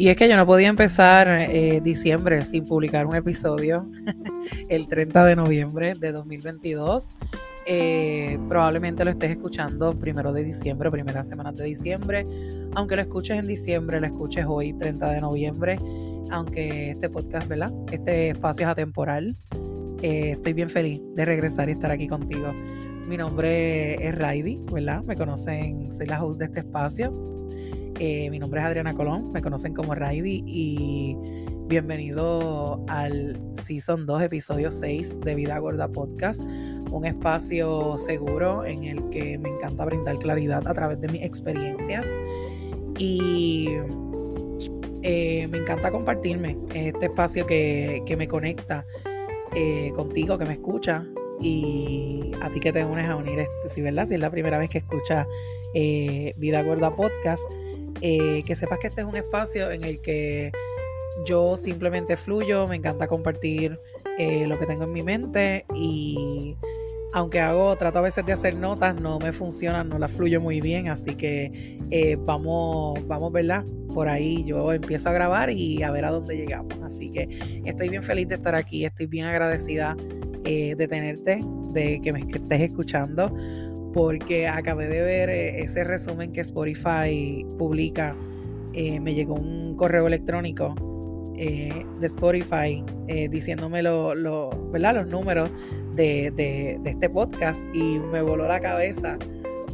Y es que yo no podía empezar eh, diciembre sin publicar un episodio el 30 de noviembre de 2022. Eh, probablemente lo estés escuchando primero de diciembre, primera semana de diciembre. Aunque lo escuches en diciembre, lo escuches hoy, 30 de noviembre. Aunque este podcast, ¿verdad? Este espacio es atemporal. Eh, estoy bien feliz de regresar y estar aquí contigo. Mi nombre es Raidi, ¿verdad? Me conocen, soy la host de este espacio. Eh, mi nombre es Adriana Colón, me conocen como Raidi y bienvenido al Season 2, episodio 6 de Vida Gorda Podcast, un espacio seguro en el que me encanta brindar claridad a través de mis experiencias y eh, me encanta compartirme este espacio que, me conecta eh, contigo, que me escucha y a ti que te unes a unir, este, si, ¿verdad? si es la primera vez que escuchas Vida Gorda Podcast. Eh, que sepas que este es un espacio en el que yo simplemente fluyo, me encanta compartir eh, lo que tengo en mi mente y aunque hago, trato a veces de hacer notas, no me funcionan, no las fluyo muy bien, así que eh, vamos, vamos, ¿verdad? Por ahí yo empiezo a grabar y a ver a dónde llegamos. Así que estoy bien feliz de estar aquí, estoy bien agradecida de tenerte, de que me estés escuchando porque acabé de ver eh, ese resumen que Spotify publica. Eh, me llegó un correo electrónico eh, de Spotify diciéndome lo, ¿verdad? los números de, este podcast y me voló la cabeza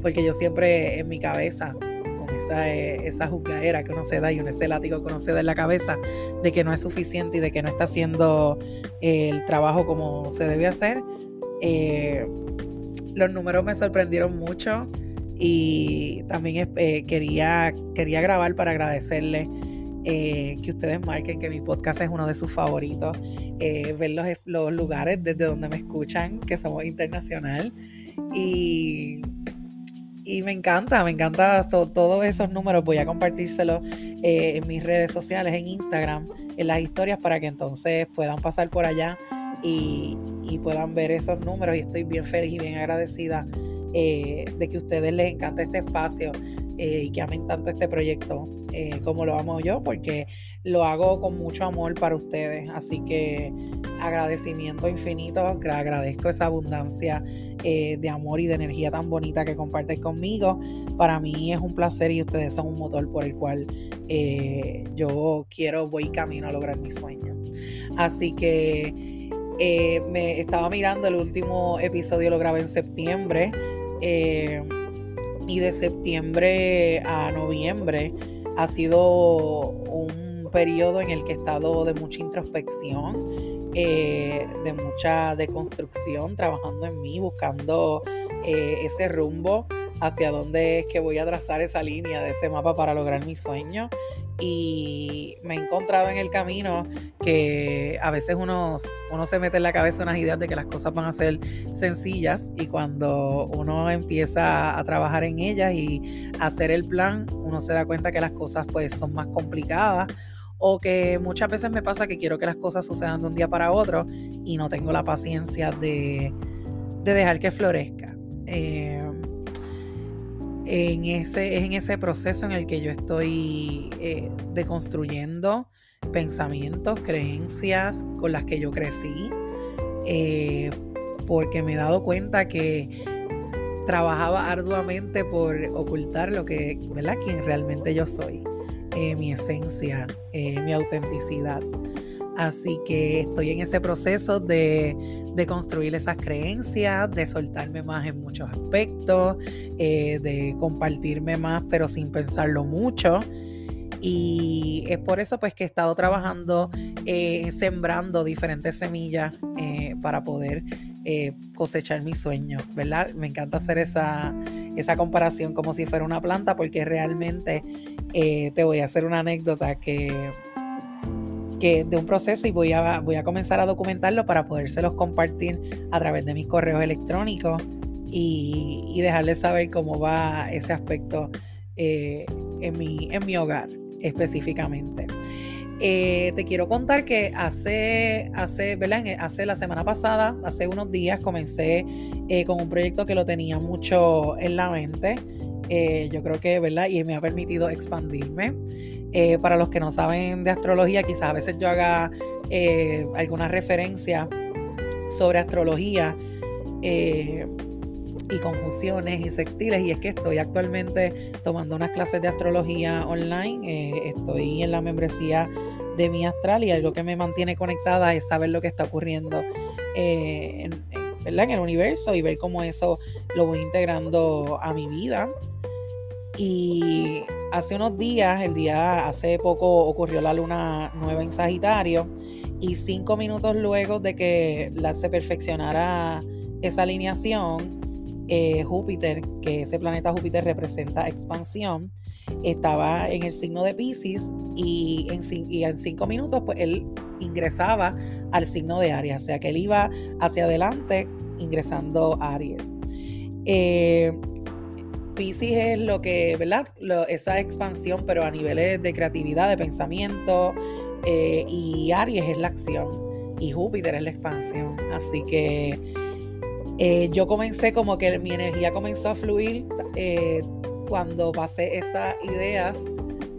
porque yo siempre en mi cabeza con esa, esa juzgadera que uno se da y un ese látigo que uno se da en la cabeza de que no es suficiente y de que no está haciendo el trabajo como se debe hacer los números me sorprendieron mucho y también eh, quería, quería grabar para agradecerle eh, que ustedes marquen que mi podcast es uno de sus favoritos, eh, ver los, lugares desde donde me escuchan, que somos internacional. Y, y me encanta, me encanta todos esos números. Voy a compartírselos en mis redes sociales, en Instagram, en las historias, para que entonces puedan pasar por allá y, puedan ver esos números. Y estoy bien feliz y bien agradecida eh, de que a ustedes les encante este espacio eh, y que amen tanto este proyecto eh, como lo amo yo, porque lo hago con mucho amor para ustedes. Así que agradecimiento infinito, agradezco esa abundancia de amor y de energía tan bonita que comparten conmigo. Para mí es un placer y ustedes son un motor por el cual yo quiero, voy camino a lograr mis sueños. Así que eh, me estaba mirando el último episodio, lo grabé en septiembre. Eh, y de septiembre a noviembre ha sido un periodo en el que he estado de mucha introspección, eh, de mucha deconstrucción, trabajando en mí, buscando ese rumbo hacia dónde es que voy a trazar esa línea de ese mapa para lograr mi sueño y me he encontrado en el camino que a veces uno, uno se mete en la cabeza unas ideas de que las cosas van a ser sencillas y cuando uno empieza a trabajar en ellas y hacer el plan, uno se da cuenta que las cosas pues son más complicadas o que muchas veces me pasa que quiero que las cosas sucedan de un día para otro y no tengo la paciencia de, dejar que florezca. Eh, en ese, es en ese proceso en el que yo estoy eh, deconstruyendo pensamientos, creencias con las que yo crecí, eh, porque me he dado cuenta que trabajaba arduamente por ocultar lo que, ¿verdad? Quien realmente yo soy, eh, mi esencia, mi autenticidad. Así que estoy en ese proceso de, construir esas creencias, de soltarme más en muchos aspectos, eh, de compartirme más pero sin pensarlo mucho. Y es por eso pues que he estado trabajando, eh, sembrando diferentes semillas eh, para poder cosechar mis sueños, ¿verdad? Me encanta hacer esa, esa comparación como si fuera una planta porque realmente te voy a hacer una anécdota que de un proceso y voy a, voy a comenzar a documentarlo para podérselos compartir a través de mis correos electrónicos y, dejarles saber cómo va ese aspecto eh, en, mi, en mi hogar específicamente. Eh, te quiero contar que hace, hace, hace la semana pasada, hace unos días, comencé eh, con un proyecto que lo tenía mucho en la mente. yo creo que, ¿verdad? Y me ha permitido expandirme. Eh, para los que no saben de astrología, quizás a veces yo haga eh, alguna referencia sobre astrología eh, y conjunciones y sextiles. Y es que estoy actualmente tomando unas clases de astrología online. estoy en la membresía de mi astral y algo que me mantiene conectada es saber lo que está ocurriendo en, en el universo y ver cómo eso lo voy integrando a mi vida. Y hace unos días, el día, hace poco ocurrió la luna nueva en Sagitario y cinco minutos luego de que la, se perfeccionara esa alineación, eh, Júpiter, que ese planeta Júpiter representa expansión, estaba en el signo de Pisces y en, cinco minutos pues él ingresaba al signo de Aries, o sea que él iba hacia adelante ingresando a Aries. Eh, Pisces es lo que, ¿verdad? esa expansión, pero a niveles de creatividad, de pensamiento, eh, y Aries es la acción, y Júpiter es la expansión. Así que eh, yo comencé como que mi energía comenzó a fluir eh, cuando pasé esas ideas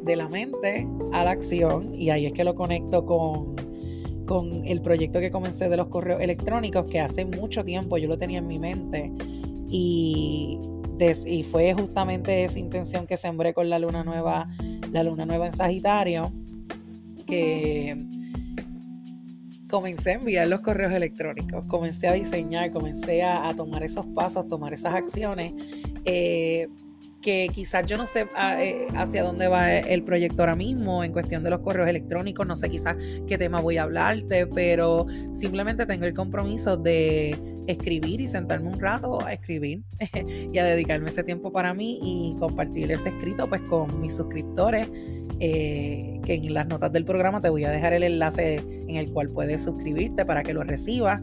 de la mente a la acción, y ahí es que lo conecto con, con el proyecto que comencé de los correos electrónicos, que hace mucho tiempo yo lo tenía en mi mente. Y y fue justamente esa intención que sembré con la luna nueva, la luna nueva en Sagitario, que comencé a enviar los correos electrónicos, comencé a diseñar, comencé a, tomar esos pasos, tomar esas acciones. Eh, que quizás yo no sé ah, eh, hacia dónde va el proyecto ahora mismo en cuestión de los correos electrónicos, no sé quizás qué tema voy a hablarte, pero simplemente tengo el compromiso de escribir y sentarme un rato a escribir y a dedicarme ese tiempo para mí y compartir ese escrito pues con mis suscriptores eh, que en las notas del programa te voy a dejar el enlace en el cual puedes suscribirte para que lo recibas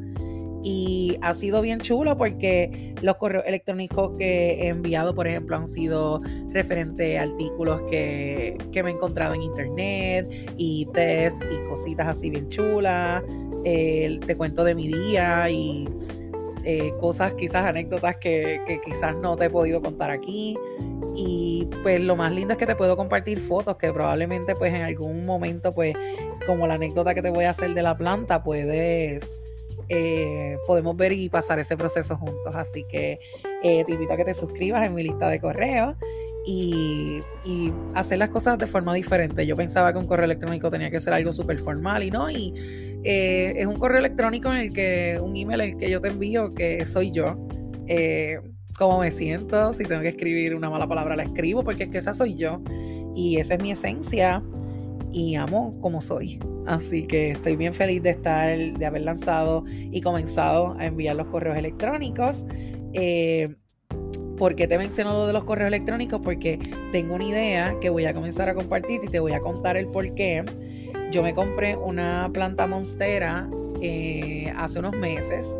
y ha sido bien chulo porque los correos electrónicos que he enviado, por ejemplo, han sido referente a artículos que, me he encontrado en internet y test y cositas así bien chulas. te cuento de mi día y eh, cosas, quizás anécdotas que, que quizás no te he podido contar aquí. Y pues lo más lindo es que te puedo compartir fotos que probablemente pues en algún momento pues como la anécdota que te voy a hacer de la planta puedes eh, podemos ver y pasar ese proceso juntos. Así que eh, te invito a que te suscribas en mi lista de correos y, hacer las cosas de forma diferente. Yo pensaba que un correo electrónico tenía que ser algo súper formal y no, y eh, es un correo electrónico en el que, un email en el que yo te envío que soy yo. cómo me siento, si tengo que escribir una mala palabra la escribo, porque es que esa soy yo y esa es mi esencia y amo como soy. Así que estoy bien feliz de estar, de haber lanzado y comenzado a enviar los correos electrónicos. Eh, ¿Por qué te menciono lo de los correos electrónicos? Porque tengo una idea que voy a comenzar a compartir y te voy a contar el por qué. Yo me compré una planta monstera eh, hace unos meses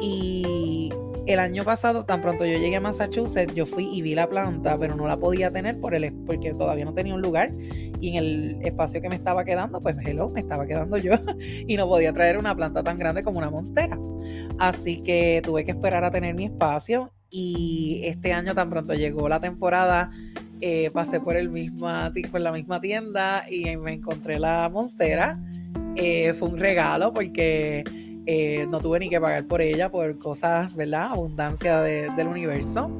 y el año pasado, tan pronto yo llegué a Massachusetts, yo fui y vi la planta, pero no la podía tener por el, porque todavía no tenía un lugar. Y en el espacio que me estaba quedando, pues hello, me estaba quedando yo. y no podía traer una planta tan grande como una monstera. Así que tuve que esperar a tener mi espacio. Y este año, tan pronto llegó la temporada, eh, pasé por, el misma, por la misma tienda y me encontré la monstera. Eh, fue un regalo porque eh, no tuve ni que pagar por ella por cosas, ¿verdad? Abundancia del universo.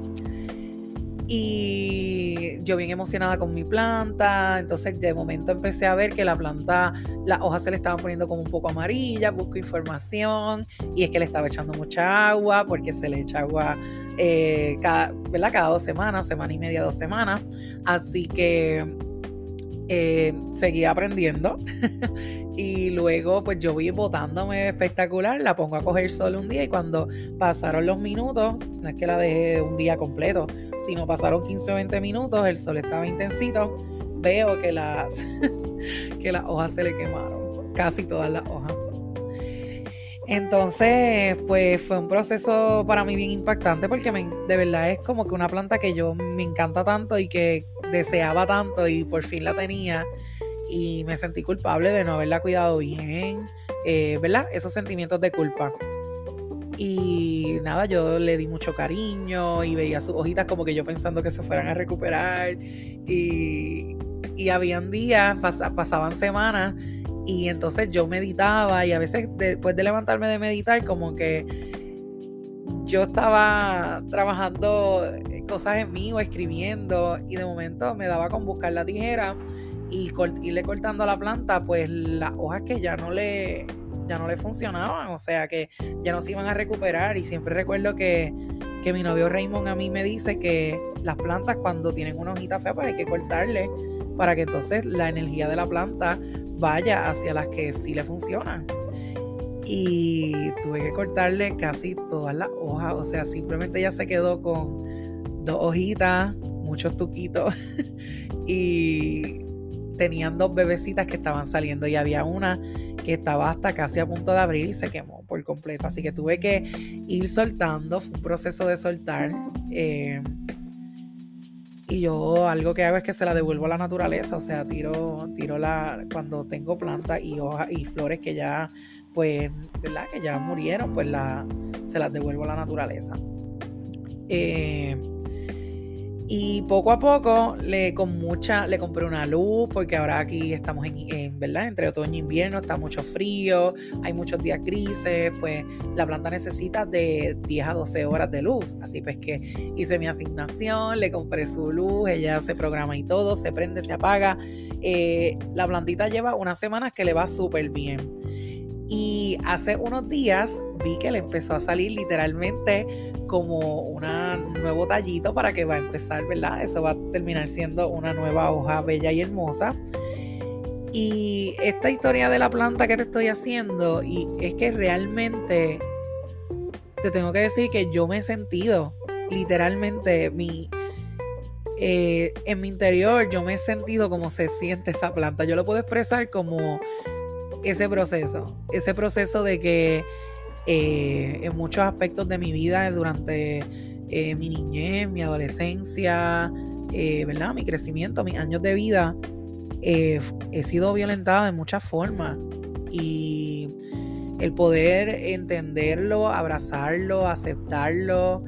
Y yo bien emocionada con mi planta, entonces de momento empecé a ver que la planta, las hojas se le estaban poniendo como un poco amarillas, busco información y es que le estaba echando mucha agua porque se le echa agua eh, cada, cada dos semanas, semana y media, dos semanas. Así que eh, seguí aprendiendo y luego pues yo vi botándome espectacular, la pongo a coger sol un día y cuando pasaron los minutos, no es que la dejé un día completo, sino pasaron 15 o 20 minutos, el sol estaba intensito, veo que las, que las hojas se le quemaron, casi todas las hojas. Entonces, pues fue un proceso para mí bien impactante porque de verdad es como que una planta que yo me encanta tanto y que deseaba tanto y por fin la tenía y me sentí culpable de no haberla cuidado bien, eh, ¿verdad? Esos sentimientos de culpa. Y nada, yo le di mucho cariño y veía sus hojitas como que yo pensando que se fueran a recuperar. Y, y habían días, pasaban semanas y entonces yo meditaba y a veces después de levantarme de meditar como que yo estaba trabajando cosas en mí o escribiendo y de momento me daba con buscar la tijera y irle cortando a la planta pues las hojas que ya no le ya no le funcionaban, o sea que ya no se iban a recuperar y siempre recuerdo que, que mi novio Raymond a mí me dice que las plantas cuando tienen una hojita fea pues hay que cortarle para que entonces la energía de la planta vaya hacia las que sí le funcionan. Y tuve que cortarle casi todas las hojas, o sea, simplemente ella se quedó con dos hojitas, muchos tuquitos y tenían dos bebecitas que estaban saliendo y había una que estaba hasta casi a punto de abrir y se quemó por completo. Así que tuve que ir soltando, fue un proceso de soltar. Eh, y yo algo que hago es que se la devuelvo a la naturaleza, o sea, tiro, tiro la, cuando tengo plantas y hojas y flores que ya, pues, ¿verdad? Que ya murieron, pues la, se las devuelvo a la naturaleza. Eh, y poco a poco le con mucha, le compré una luz, porque ahora aquí estamos en, ¿verdad? Entre otoño e invierno, está mucho frío, hay muchos días grises, pues la planta necesita de 10 a 12 horas de luz. Así pues que hice mi asignación, le compré su luz, ella se programa y todo, se prende, se apaga. Eh, la plantita lleva unas semanas que le va súper bien. Y hace unos días vi que le empezó a salir literalmente como un nuevo tallito para que va a empezar, ¿verdad? Eso va a terminar siendo una nueva hoja bella y hermosa. Y esta historia de la planta que te estoy haciendo, y es que realmente te tengo que decir que yo me he sentido literalmente mi, eh, en mi interior, yo me he sentido como se siente esa planta. Yo lo puedo expresar como ese proceso, ese proceso de que eh, en muchos aspectos de mi vida durante eh, mi niñez, mi adolescencia, eh, ¿verdad? Mi crecimiento, mis años de vida, he sido violentada de muchas formas y el poder entenderlo, abrazarlo, aceptarlo,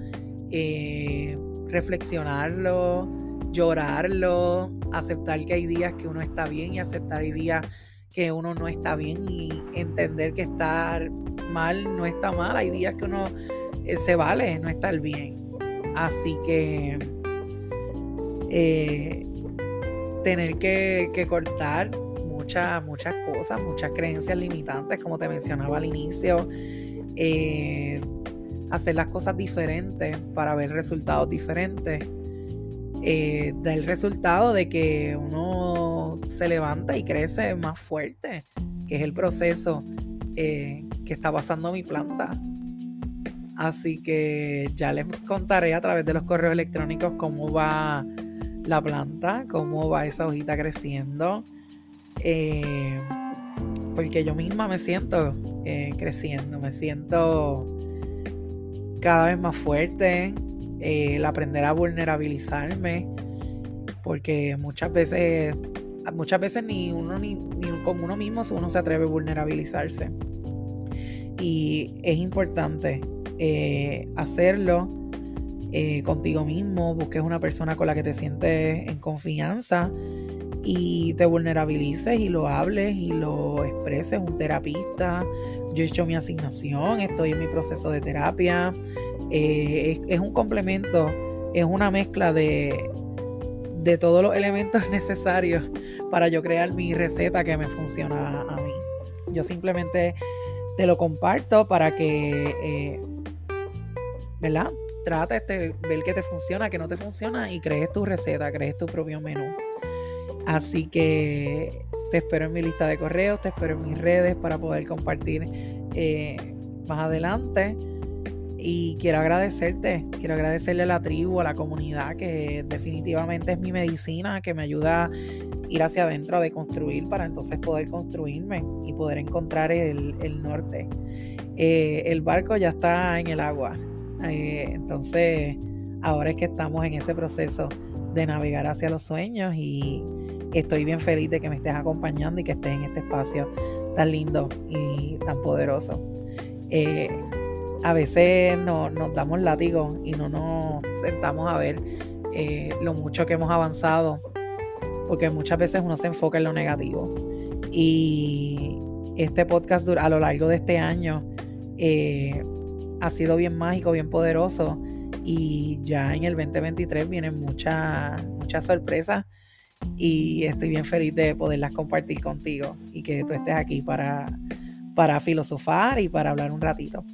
reflexionarlo, llorarlo, aceptar que hay días que uno está bien y aceptar hay días que uno no está bien y entender que estar mal no está mal. Hay días que uno eh, se vale no estar bien. Así que eh, tener que, cortar muchas, muchas cosas, muchas creencias limitantes, como te mencionaba al inicio. Eh, hacer las cosas diferentes para ver resultados diferentes. da el resultado de que uno se levanta y crece más fuerte, que es el proceso eh, que está pasando mi planta. Así que ya les contaré a través de los correos electrónicos cómo va la planta, cómo va esa hojita creciendo. Eh, porque yo misma me siento eh, creciendo, me siento cada vez más fuerte, el aprender a vulnerabilizarme, porque muchas veces, muchas veces ni uno ni, ni con uno mismo uno se atreve a vulnerabilizarse y es importante eh, hacerlo eh, contigo mismo, busques una persona con la que te sientes en confianza y te vulnerabilices y lo hables y lo expreses, un terapista. Yo he hecho mi asignación, estoy en mi proceso de terapia. Eh, es, un complemento, es una mezcla de, de todos los elementos necesarios para yo crear mi receta que me funciona a mí. Yo simplemente te lo comparto para que, eh, ¿verdad? Trates de ver qué te funciona, qué no te funciona y crees tu receta, crees tu propio menú. Así que te espero en mi lista de correos, te espero en mis redes para poder compartir eh, más adelante. Y quiero agradecerte, quiero agradecerle a la tribu, a la comunidad, que definitivamente es mi medicina, que me ayuda ir hacia adentro, de construir para entonces poder construirme y poder encontrar el, norte. Eh, el barco ya está en el agua, eh, entonces ahora es que estamos en ese proceso de navegar hacia los sueños y estoy bien feliz de que me estés acompañando y que estés en este espacio tan lindo y tan poderoso. Eh, a veces no, nos damos látigo y no nos sentamos a ver lo mucho que hemos avanzado, porque muchas veces uno se enfoca en lo negativo. Y este podcast a lo largo de este año eh, ha sido bien mágico, bien poderoso. Y ya en el 2023 vienen muchas muchas sorpresas y estoy bien feliz de poderlas compartir contigo y que tú estés aquí para, para filosofar y para hablar un ratito.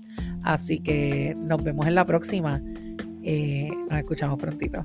Así que nos vemos en la próxima. Eh, nos escuchamos prontito.